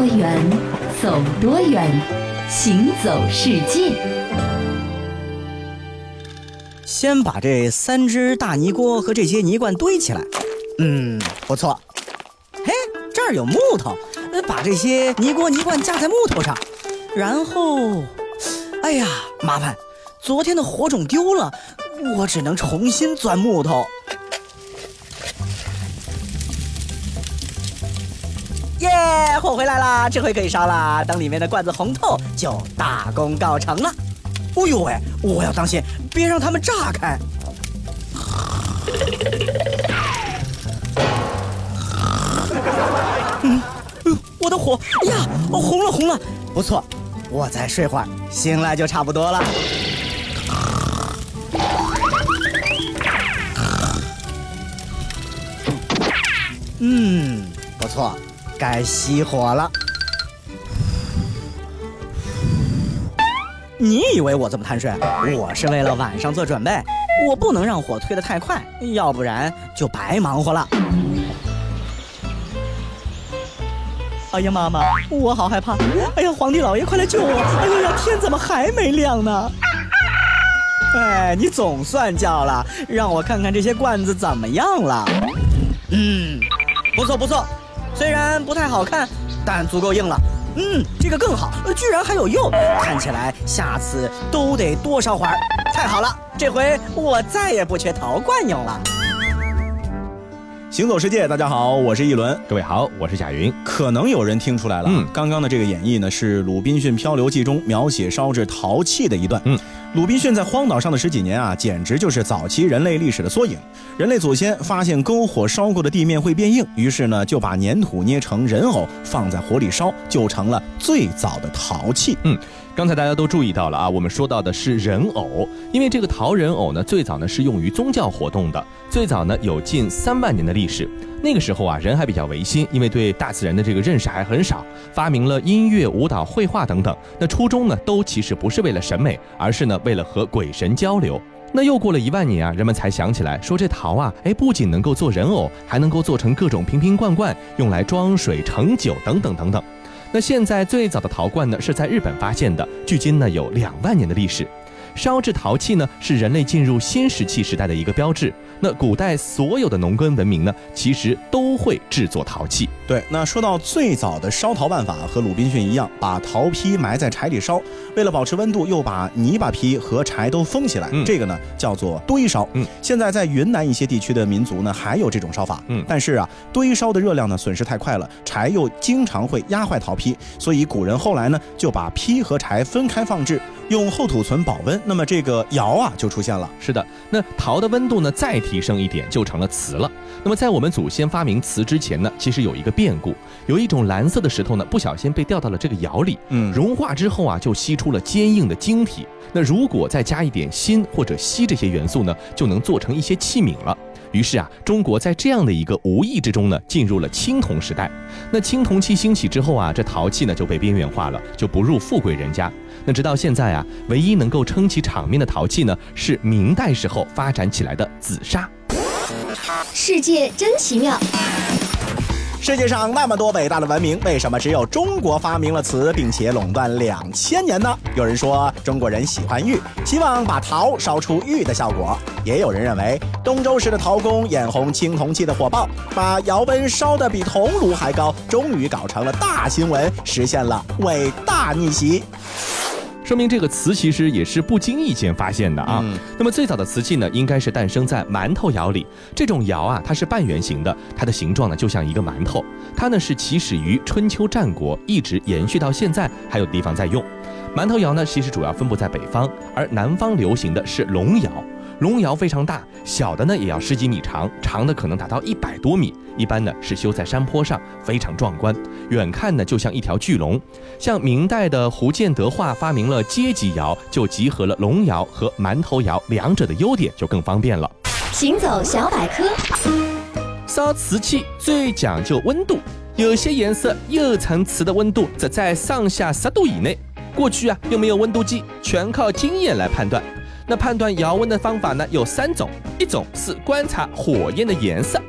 多远，走多远，行走世界。先把这三只大泥锅和这些泥罐堆起来。嗯，不错。嘿，这儿有木头，把这些泥锅泥罐架在木头上，然后，哎呀，麻烦，昨天的火种丢了，我只能重新钻木头。火回来啦，这回可以烧啦。等里面的罐子红透，就大功告成了。哦呦喂，我要当心，别让它们炸开。嗯，我的火呀，红了红了，不错。我再睡会儿，醒来就差不多了。嗯，不错。该熄火了。你以为我这么贪睡？我是为了晚上做准备，我不能让火推得太快，要不然就白忙活了。哎呀，妈妈，我好害怕！哎呀，皇帝老爷，快来救我！哎呀呀，天怎么还没亮呢？哎，你总算叫了，让我看看这些罐子怎么样了。嗯，不错不错。虽然不太好看，但足够硬了。嗯，这个更好，居然还有用，看起来下次都得多烧会儿。太好了，这回我再也不缺陶罐用了。行走世界，大家好，我是一轮。各位好，我是贾云。可能有人听出来了，嗯，刚刚的这个演绎呢，是《鲁滨逊漂流记》中描写烧制陶器的一段。嗯，鲁滨逊在荒岛上的十几年啊，简直就是早期人类历史的缩影。人类祖先发现篝火烧过的地面会变硬，于是呢，就把粘土捏成人偶放在火里烧，就成了最早的陶器。嗯。刚才大家都注意到了啊，我们说到的是人偶，因为这个陶人偶呢，最早呢是用于宗教活动的，最早呢有近三万年的历史。那个时候啊，人还比较唯心，因为对大自然的这个认识还很少，发明了音乐、舞蹈、绘画等等。那初衷呢，都其实不是为了审美，而是呢为了和鬼神交流。那又过了一万年啊，人们才想起来说这陶啊，哎，不仅能够做人偶，还能够做成各种瓶瓶罐罐，用来装水、盛酒等等等等。那现在最早的陶罐呢，是在日本发现的，距今呢有两万年的历史。烧制陶器呢，是人类进入新石器时代的一个标志。那古代所有的农耕文明呢，其实都会制作陶器。对，那说到最早的烧陶办法，和鲁滨逊一样，把陶坯埋在柴里烧，为了保持温度，又把泥巴坯和柴都封起来。这个呢叫做堆烧。嗯，现在在云南一些地区的民族呢，还有这种烧法。嗯，但是啊，堆烧的热量呢损失太快了，柴又经常会压坏陶坯，所以古人后来呢就把坯和柴分开放置，用厚土存保温。那么这个窑啊就出现了。是的，那陶的温度呢再提升一点就成了瓷了。那么在我们祖先发明瓷之前呢，其实有一个变故，有一种蓝色的石头呢不小心被掉到了这个窑里，嗯，融化之后啊就吸出了坚硬的晶体。那如果再加一点锌或者锡这些元素呢，就能做成一些器皿了。于是啊，中国在这样的一个无意之中呢，进入了青铜时代。那青铜器兴起之后啊，这陶器呢就被边缘化了，就不入富贵人家。那直到现在啊，唯一能够撑起场面的陶器呢，是明代时候发展起来的紫砂。世界真奇妙。世界上那么多伟大的文明，为什么只有中国发明了瓷，并且垄断两千年呢？有人说中国人喜欢玉，希望把陶烧出玉的效果；也有人认为东周时的陶工眼红青铜器的火爆，把窑温烧得比铜炉还高，终于搞成了大新闻，实现了伟大逆袭。说明这个瓷其实也是不经意间发现的啊。那么最早的瓷器呢，应该是诞生在馒头窑里。这种窑啊，它是半圆形的，它的形状呢就像一个馒头。它呢是起始于春秋战国，一直延续到现在，还有地方在用。馒头窑呢，其实主要分布在北方，而南方流行的是龙窑。龙窑非常大，小的呢也要十几米长，长的可能达到一百多米。一般呢是修在山坡上，非常壮观，远看呢就像一条巨龙。像明代的胡建德化发明了阶级窑，就集合了龙窑和馒头窑两者的优点，就更方便了。行走小百科，烧瓷器最讲究温度，有些颜色釉层瓷的温度则在上下十度以内。过去啊又没有温度计，全靠经验来判断。那判断窑温的方法呢有三种，一种是观察火焰的颜色，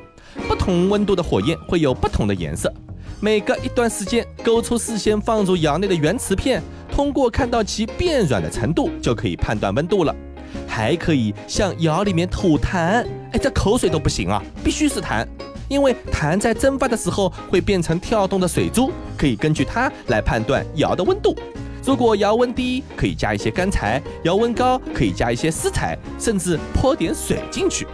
不同温度的火焰会有不同的颜色。每隔一段时间勾出事先放入窑内的原瓷片，通过看到其变软的程度就可以判断温度了。还可以向窑里面吐痰，哎，这口水都不行啊，必须是痰，因为痰在蒸发的时候会变成跳动的水珠，可以根据它来判断窑的温度。如果窑温低，可以加一些干柴；窑温高，可以加一些丝柴，甚至泼点水进去。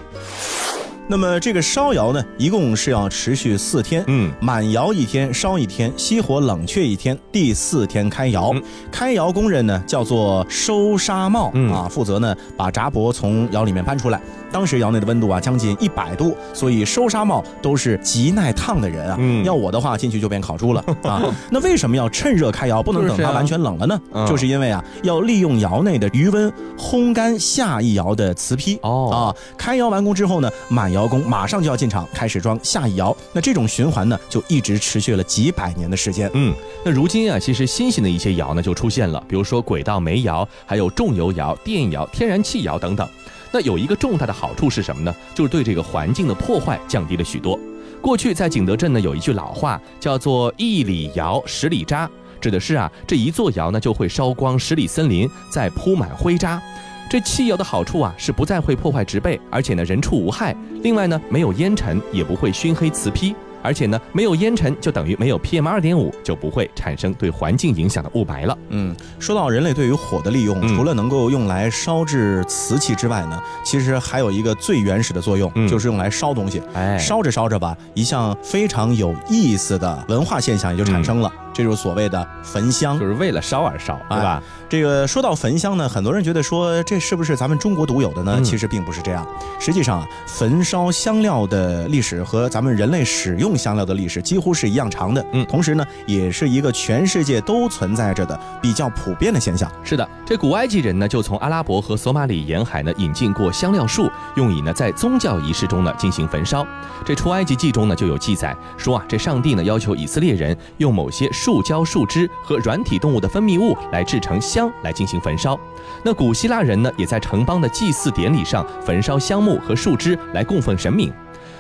那么这个烧窑呢，一共是要持续四天，嗯，满窑一天，烧一天，熄火冷却一天，第四天开窑。开窑工人呢叫做收沙帽啊，负责呢把闸帛从窑里面搬出来。当时窑内的温度啊将近一百度，所以收沙帽都是极耐烫的人啊。嗯，要我的话进去就变烤猪了啊。那为什么要趁热开窑，不能等它完全冷了呢？就是因为啊要利用窑内的余温烘干下一窑的瓷坯。哦啊，开窑完工之后呢，满窑。窑工马上就要进场开始装下一窑，那这种循环呢，就一直持续了几百年的时间。嗯，那如今啊，其实新型的一些窑呢就出现了，比如说轨道煤窑，还有重油窑、电窑、天然气窑等等。那有一个重大的好处是什么呢？就是对这个环境的破坏降低了许多。过去在景德镇呢，有一句老话叫做“一里窑十里渣”，指的是啊，这一座窑呢就会烧光十里森林，再铺满灰渣。这汽窑的好处啊，是不再会破坏植被，而且呢人畜无害。另外呢，没有烟尘，也不会熏黑瓷坯。而且呢，没有烟尘就等于没有 PM 二点五，就不会产生对环境影响的雾霾了。嗯，说到人类对于火的利用，除了能够用来烧制瓷器之外呢，其实还有一个最原始的作用，就是用来烧东西。哎，烧着烧着吧，一项非常有意思的文化现象也就产生了。这就是所谓的焚香，就是为了烧而烧，对吧？这个说到焚香呢，很多人觉得说这是不是咱们中国独有的呢？其实并不是这样。实际上啊，焚烧香料的历史和咱们人类使用香料的历史几乎是一样长的。嗯，同时呢，也是一个全世界都存在着的比较普遍的现象。是的，这古埃及人呢，就从阿拉伯和索马里沿海呢引进过香料树，用以呢在宗教仪式中呢进行焚烧。这出埃及记中呢就有记载说啊，这上帝呢要求以色列人用某些。树胶、树枝和软体动物的分泌物来制成香来进行焚烧。那古希腊人呢，也在城邦的祭祀典礼上焚烧香木和树枝来供奉神明。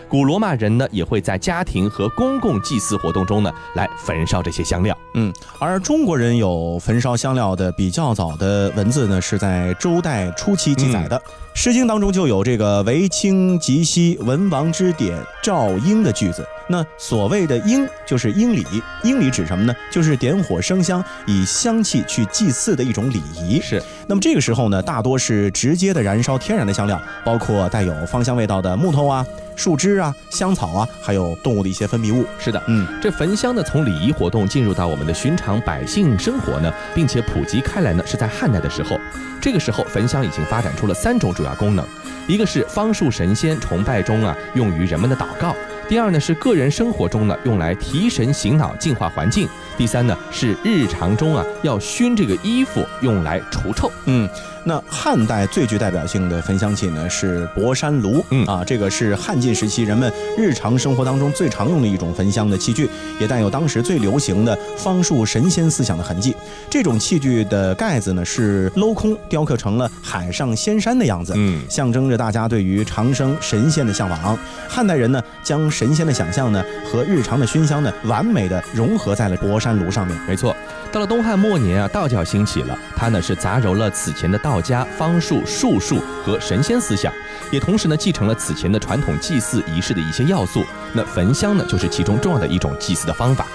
古罗马人呢，也会在家庭和公共祭祀活动中呢来焚烧这些香料。嗯，而中国人有焚烧香料的比较早的文字呢，是在周代初期记载的，《诗经》当中就有这个“为清即兮，文王之典，赵婴”的句子。那所谓的缨就是缨礼，缨礼指什么呢？就是点火生香，以香气去祭祀的一种礼仪。是。那么这个时候呢，大多是直接的燃烧天然的香料，包括带有芳香味道的木头啊、树枝啊、香草啊，还有动物的一些分泌物。是的，嗯，这焚香呢，从礼仪活动进入到我们的寻常百姓生活呢，并且普及开来呢，是在汉代的时候。这个时候，焚香已经发展出了三种主要功能，一个是方术神仙崇拜中啊，用于人们的祷告。第二呢是个人生活中呢用来提神醒脑、净化环境。第三呢是日常中啊要熏这个衣服，用来除臭。嗯。那汉代最具代表性的焚香器呢是博山炉，嗯啊，这个是汉晋时期人们日常生活当中最常用的一种焚香的器具，也带有当时最流行的方术神仙思想的痕迹。这种器具的盖子呢是镂空雕刻成了海上仙山的样子，嗯，象征着大家对于长生神仙的向往。汉代人呢将神仙的想象呢和日常的熏香呢完美的融合在了博山炉上面。没错。到了东汉末年啊，道教兴起了，它呢是杂糅了此前的道家方术、术数和神仙思想，也同时呢继承了此前的传统祭祀仪式的一些要素。那焚香呢，就是其中重要的一种祭祀的方法。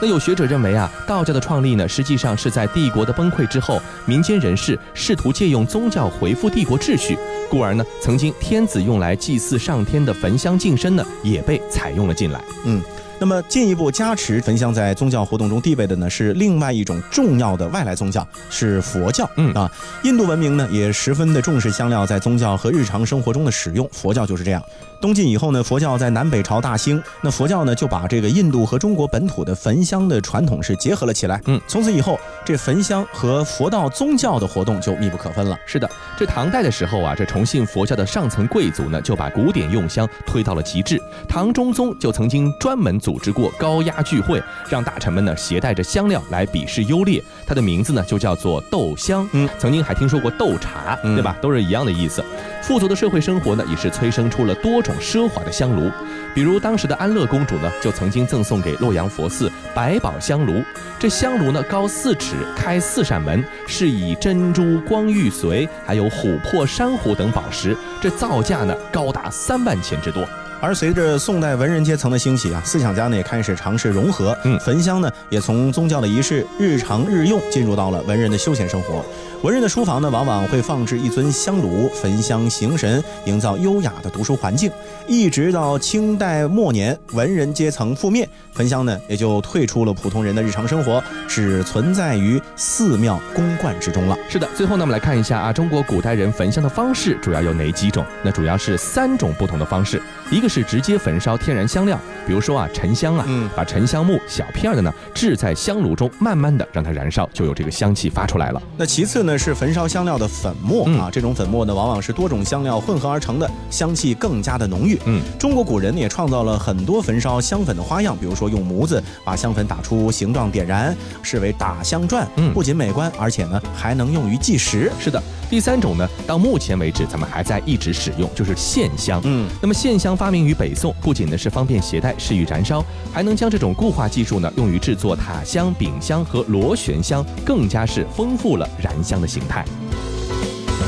那有学者认为啊，道教的创立呢，实际上是在帝国的崩溃之后，民间人士试图借用宗教回复帝国秩序，故而呢，曾经天子用来祭祀上天的焚香净身呢，也被采用了进来。嗯。那么进一步加持焚香在宗教活动中地位的呢，是另外一种重要的外来宗教，是佛教。嗯啊，印度文明呢也十分的重视香料在宗教和日常生活中的使用，佛教就是这样。东晋以后呢，佛教在南北朝大兴，那佛教呢就把这个印度和中国本土的焚香的传统是结合了起来。嗯，从此以后，这焚香和佛道宗教的活动就密不可分了。是的，这唐代的时候啊，这崇信佛教的上层贵族呢就把古典用香推到了极致。唐中宗就曾经专门组。组织过高压聚会，让大臣们呢携带着香料来比试优劣。他的名字呢就叫做斗香。嗯，曾经还听说过斗茶，对吧？都是一样的意思。富足的社会生活呢，也是催生出了多种种奢华的香炉。比如当时的安乐公主呢，就曾经赠送给洛阳佛寺百宝香炉。这香炉呢，高四尺，开四扇门，是以珍珠、光玉髓，还有琥珀、珊瑚等宝石，这造价呢，高达三万钱之多。而随着宋代文人阶层的兴起啊，思想家呢也开始尝试融合，嗯，焚香呢也从宗教的仪式日常日用进入到了文人的休闲生活。文人的书房呢，往往会放置一尊香炉，焚香行神，营造优雅的读书环境。一直到清代末年，文人阶层覆灭，焚香呢也就退出了普通人的日常生活，只存在于寺庙公观之中了。是的，最后呢，我们来看一下啊，中国古代人焚香的方式主要有哪几种？那主要是三种不同的方式，一个是直接焚烧天然香料，比如说啊沉香啊，嗯，把沉香木小片的呢置在香炉中，慢慢的让它燃烧，就有这个香气发出来了。那其次呢？是焚烧香料的粉末啊，这种粉末呢，往往是多种香料混合而成的，香气更加的浓郁。嗯，中国古人也创造了很多焚烧香粉的花样，比如说用模子把香粉打出形状点燃，视为打香篆。嗯，不仅美观，而且呢还能用于计时。是的，第三种呢，到目前为止咱们还在一直使用，就是线香。嗯，那么线香发明于北宋，不仅呢是方便携带，适于燃烧，还能将这种固化技术呢用于制作塔香、饼香和螺旋香，更加是丰富了燃香。的形态。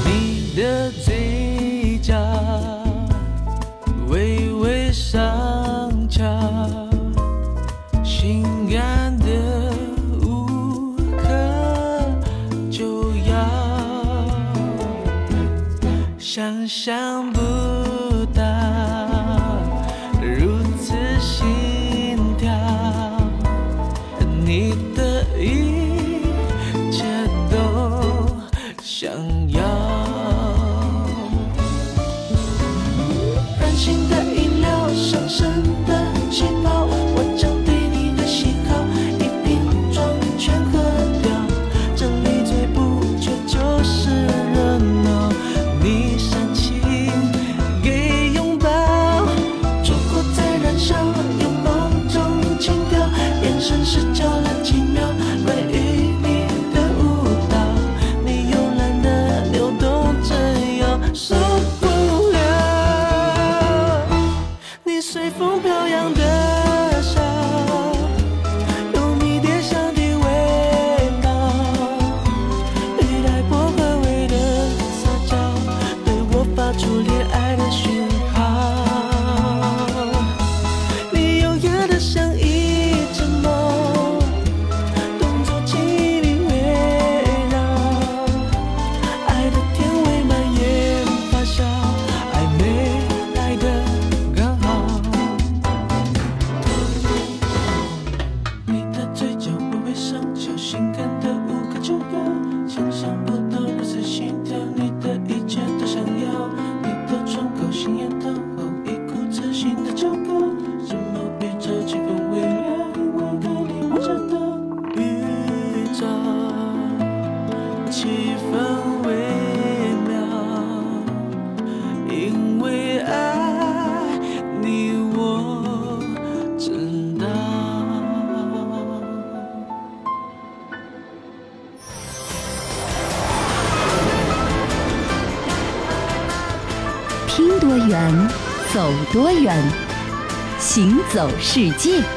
你的嘴角微微上翘，性感的无可救药，想象不走世界。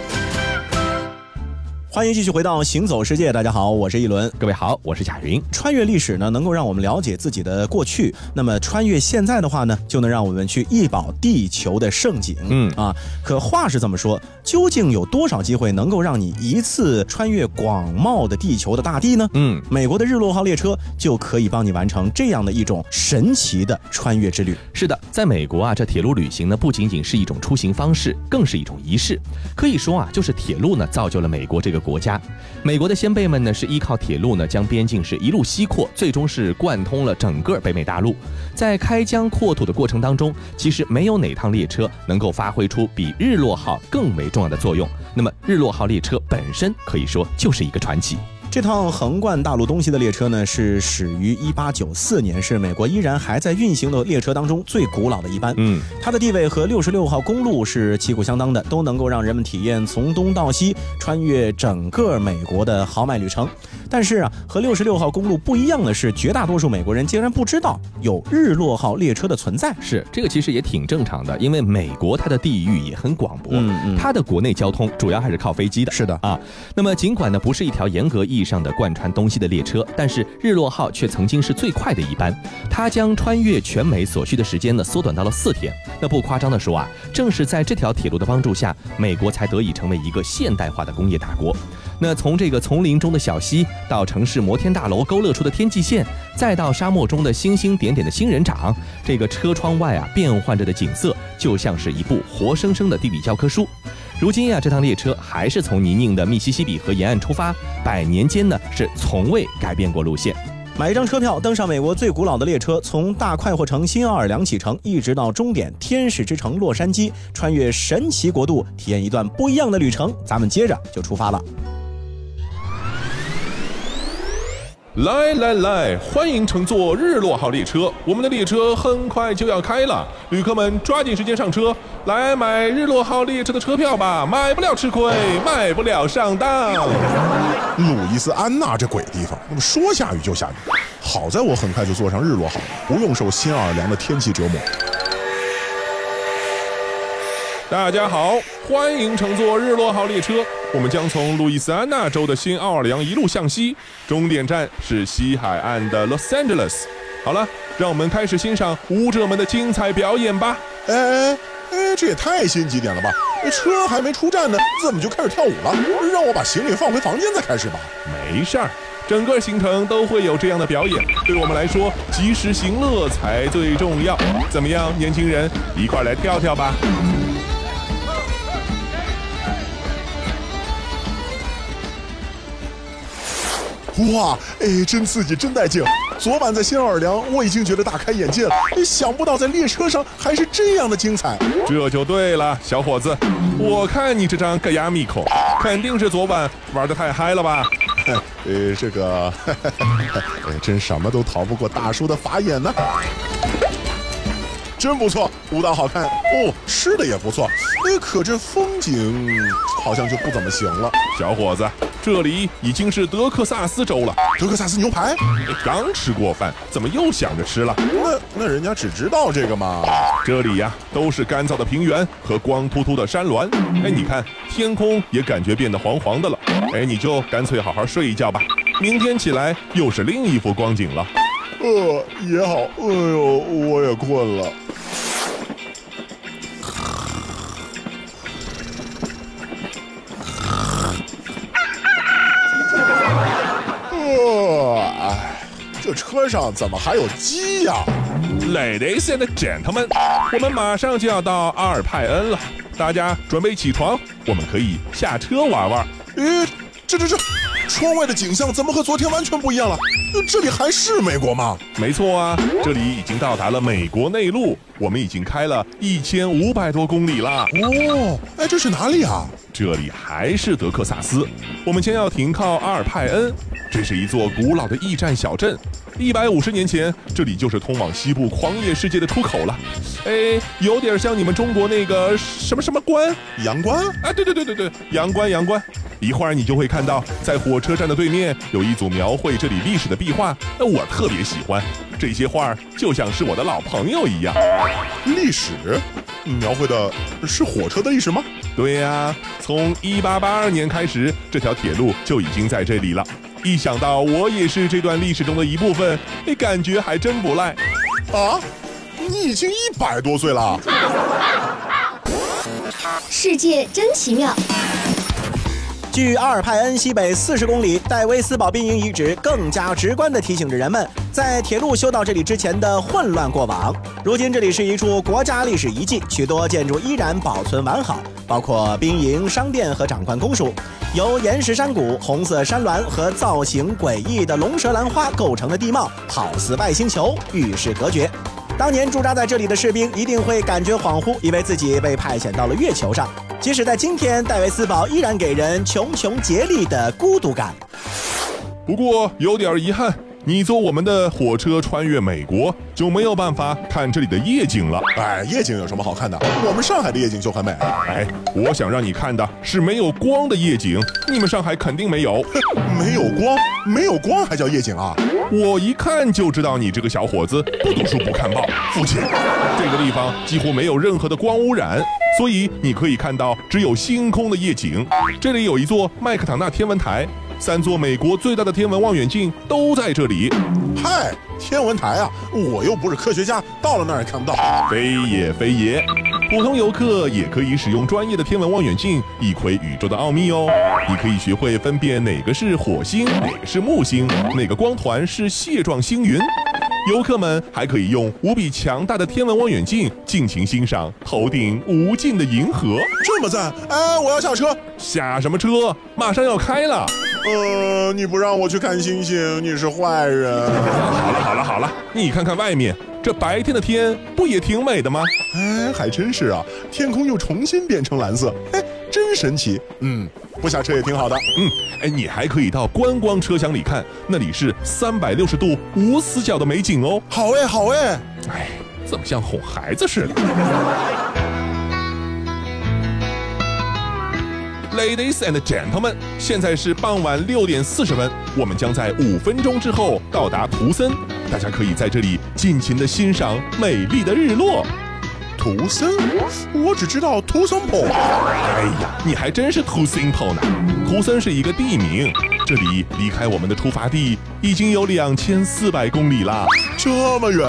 欢迎继续回到《行走世界》，大家好，我是一轮，各位好，我是贾云。穿越历史呢，能够让我们了解自己的过去；那么穿越现在的话呢，就能让我们去一饱地球的盛景。嗯啊，可话是这么说，究竟有多少机会能够让你一次穿越广袤的地球的大地呢？嗯，美国的日落号列车就可以帮你完成这样的一种神奇的穿越之旅。是的，在美国啊，这铁路旅行呢，不仅仅是一种出行方式，更是一种仪式。可以说啊，就是铁路呢，造就了美国这个。国家，美国的先辈们呢，是依靠铁路呢，将边境是一路西扩，最终是贯通了整个北美大陆。在开疆扩土的过程当中，其实没有哪趟列车能够发挥出比日落号更为重要的作用。那么，日落号列车本身可以说就是一个传奇。这趟横贯大陆东西的列车呢，是始于一八九四年，是美国依然还在运行的列车当中最古老的一班。嗯，它的地位和六十六号公路是旗鼓相当的，都能够让人们体验从东到西穿越整个美国的豪迈旅程。但是啊，和六十六号公路不一样的是，绝大多数美国人竟然不知道有日落号列车的存在。是这个其实也挺正常的，因为美国它的地域也很广博，嗯嗯它的国内交通主要还是靠飞机的。是的啊，那么尽管呢不是一条严格意义上的贯穿东西的列车，但是日落号却曾经是最快的一班，它将穿越全美所需的时间呢缩短到了四天。那不夸张的说啊，正是在这条铁路的帮助下，美国才得以成为一个现代化的工业大国。那从这个丛林中的小溪，到城市摩天大楼勾勒出的天际线，再到沙漠中的星星点点的仙人掌，这个车窗外啊变换着的景色，就像是一部活生生的地理教科书。如今呀、这趟列车还是从泥泞的密西西比河沿岸出发，百年间呢是从未改变过路线。买一张车票，登上美国最古老的列车，从大快活城新奥尔良启程，一直到终点天使之城洛杉矶，穿越神奇国度，体验一段不一样的旅程。咱们接着就出发了。来来来，欢迎乘坐日落号列车，我们的列车很快就要开了，旅客们抓紧时间上车，来买日落号列车的车票吧，买不了吃亏，买不了上当。路易斯安那这鬼地方，那么说下雨就下雨。好在我很快就坐上日落号，不用受新奥尔良的天气折磨。大家好，欢迎乘坐日落号列车，我们将从路易斯安那州的新奥尔良一路向西，终点站是西海岸的 Los Angeles。好了，让我们开始欣赏舞者们的精彩表演吧。哎哎哎，这也太心急点了吧！车还没出站呢，怎么就开始跳舞了？让我把行李放回房间再开始吧。没事儿，整个行程都会有这样的表演，对我们来说，及时行乐才最重要。怎么样，年轻人，一块儿来跳跳吧！哇，哎，真刺激，真带劲！昨晚在新奥尔良，我已经觉得大开眼界了，想不到在列车上还是这样的精彩。这就对了，小伙子，我看你这张盖亚密孔，肯定是昨晚玩的太嗨了吧？呃，这个，哎，真什么都逃不过大叔的法眼呢。真不错，舞蹈好看哦，吃的也不错，哎，可这风景好像就不怎么行了。小伙子，这里已经是德克萨斯州了，德克萨斯牛排，刚吃过饭，怎么又想着吃了？那那人家只知道这个嘛。这里呀，都是干燥的平原和光秃秃的山峦。哎，你看天空也感觉变得黄黄的了。哎，你就干脆好好睡一觉吧，明天起来又是另一幅光景了。呃，也好，哎呦，我也困了。车上怎么还有鸡呀、Ladies and gentlemen，我们马上就要到阿尔派恩了，大家准备起床，我们可以下车玩玩。诶，这这这，窗外的景象怎么和昨天完全不一样了？呃这里还是美国吗？没错啊，这里已经到达了美国内陆，我们已经开了一千五百多公里啦。哦，哎，这是哪里啊？这里还是德克萨斯，我们将要停靠阿尔派恩，这是一座古老的驿站小镇。一百五十年前，这里就是通往西部狂野世界的出口了。哎，有点像你们中国那个什么什么关阳关？啊？对对对对对，阳关阳关。一会儿你就会看到，在火车站的对面有一组描绘这里历史的壁画，那我特别喜欢。这些画儿就像是我的老朋友一样。历史？描绘的是火车的历史吗？对呀、从一八八二年开始，这条铁路就已经在这里了。一想到我也是这段历史中的一部分，那感觉还真不赖。啊，你已经一百多岁了。世界真奇妙。距阿尔派恩西北四十公里，戴维斯堡兵营遗址更加直观地提醒着人们，在铁路修到这里之前的混乱过往。如今这里是一处国家历史遗迹，许多建筑依然保存完好，包括兵营、商店和长官公署。由岩石山谷、红色山峦和造型诡异的龙舌兰花构成的地貌，好似外星球，与世隔绝。当年驻扎在这里的士兵一定会感觉恍惚，以为自己被派遣到了月球上。即使在今天，戴维斯堡依然给人穷穷竭力的孤独感。不过有点遗憾，你坐我们的火车穿越美国，就没有办法看这里的夜景了。哎，夜景有什么好看的？我们上海的夜景就很美。哎，我想让你看的是没有光的夜景，你们上海肯定没有。没有光，没有光还叫夜景啊？我一看就知道你这个小伙子不读书不看报。父亲，这个地方几乎没有任何的光污染，所以你可以看到只有星空的夜景。这里有一座麦克唐纳天文台。三座美国最大的天文望远镜都在这里。嗨，天文台啊，我又不是科学家，到了那儿也看不到。非也非也，普通游客也可以使用专业的天文望远镜一窥宇宙的奥秘哦。你可以学会分辨哪个是火星，哪个是木星，哪个光团是蟹状星云。游客们还可以用无比强大的天文望远镜尽情欣赏头顶无尽的银河，这么赞！哎，我要下车。下什么车？马上要开了。呃，你不让我去看星星，你是坏人。好了好了好了，你看看外面，这白天的天不也挺美的吗？哎，还真是啊，天空又重新变成蓝色，哎，真神奇。嗯，不下车也挺好的。嗯，哎，你还可以到观光车厢里看，那里是三百六十度无死角的美景哦。好哎，好哎。哎，怎么像哄孩子似的？Ladies and gentlemen，现在是傍晚六点四十分，我们将在五分钟之后到达图森，大家可以在这里尽情的欣赏美丽的日落。图森，我只知道图森堡。哎呀，你还真是 too simple 呢。图森是一个地名，这里离开我们的出发地已经有两千四百公里啦，这么远。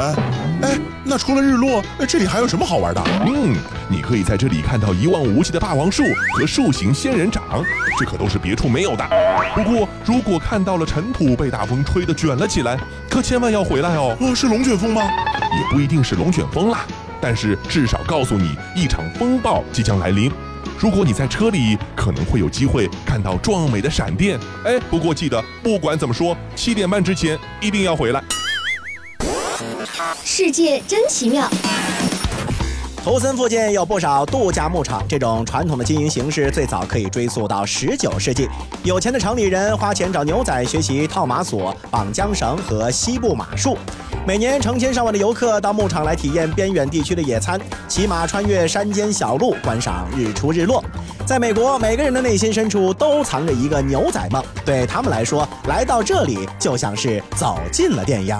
哎，那除了日落，这里还有什么好玩的？嗯，你可以在这里看到一望无际的霸王树和树形仙人掌，这可都是别处没有的。不过，如果看到了尘土被大风吹得卷了起来，可千万要回来哦。哦，是龙卷风吗？也不一定是龙卷风啦。但是至少告诉你，一场风暴即将来临。如果你在车里，可能会有机会看到壮美的闪电。哎，不过记得，不管怎么说，七点半之前一定要回来。世界真奇妙。图森附近有不少度假牧场，这种传统的经营形式最早可以追溯到十九世纪。有钱的城里人花钱找牛仔学习套马索、绑缰绳和西部马术。每年成千上万的游客到牧场来体验边远地区的野餐，骑马穿越山间小路，观赏日出日落。在美国，每个人的内心深处都藏着一个牛仔梦，对他们来说，来到这里就像是走进了电影。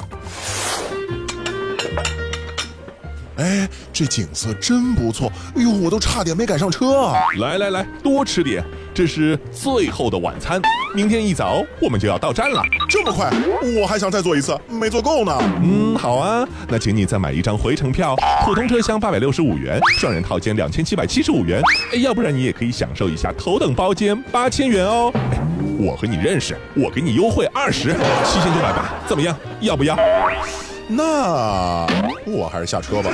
哎，这景色真不错！哎呦，我都差点没赶上车啊！来来来，多吃点，这是最后的晚餐。明天一早我们就要到站了。这么快？我还想再坐一次，没坐够呢。嗯，好啊，那请你再买一张回程票，普通车厢八百六十五元，双人套间两千七百七十五元。哎，要不然你也可以享受一下头等包间八千元哦。哎，我和你认识，我给你优惠二十，七千九百八，怎么样？要不要？那我还是下车吧。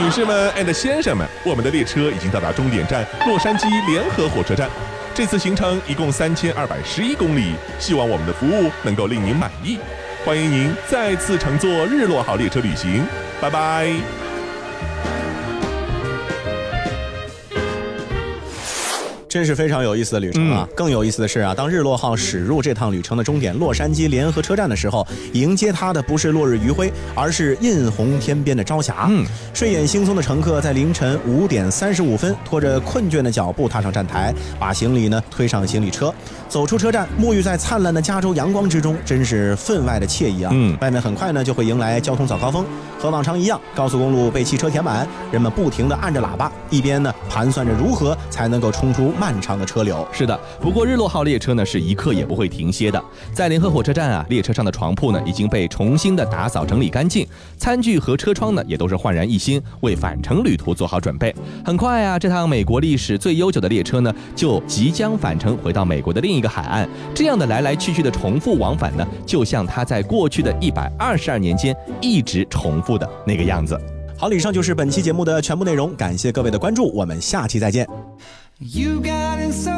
女士们 and 先生们，我们的列车已经到达终点站洛杉矶联合火车站。这次行程一共三千二百十一公里，希望我们的服务能够令您满意。欢迎您再次乘坐日落号列车旅行，拜拜。真是非常有意思的旅程啊！更有意思的是啊，当日落号驶入这趟旅程的终点洛杉矶联合车站的时候，迎接他的不是落日余晖，而是映红天边的朝霞。嗯，睡眼惺忪的乘客在凌晨五点三十五分，拖着困倦的脚步踏上站台，把行李呢推上行李车，走出车站，沐浴在灿烂的加州阳光之中，真是分外的惬意啊！嗯，外面很快呢就会迎来交通早高峰，和往常一样，高速公路被汽车填满，人们不停地按着喇叭，一边呢盘算着如何才能够冲出。漫长的车流是的，不过日落号列车呢是一刻也不会停歇的。在联合火车站啊，列车上的床铺呢已经被重新的打扫整理干净，餐具和车窗呢也都是焕然一新，为返程旅途做好准备。很快啊，这趟美国历史最悠久的列车呢就即将返程回到美国的另一个海岸。这样的来来去去的重复往返呢，就像它在过去的一百二十二年间一直重复的那个样子。好，以上就是本期节目的全部内容，感谢各位的关注，我们下期再见。You got it so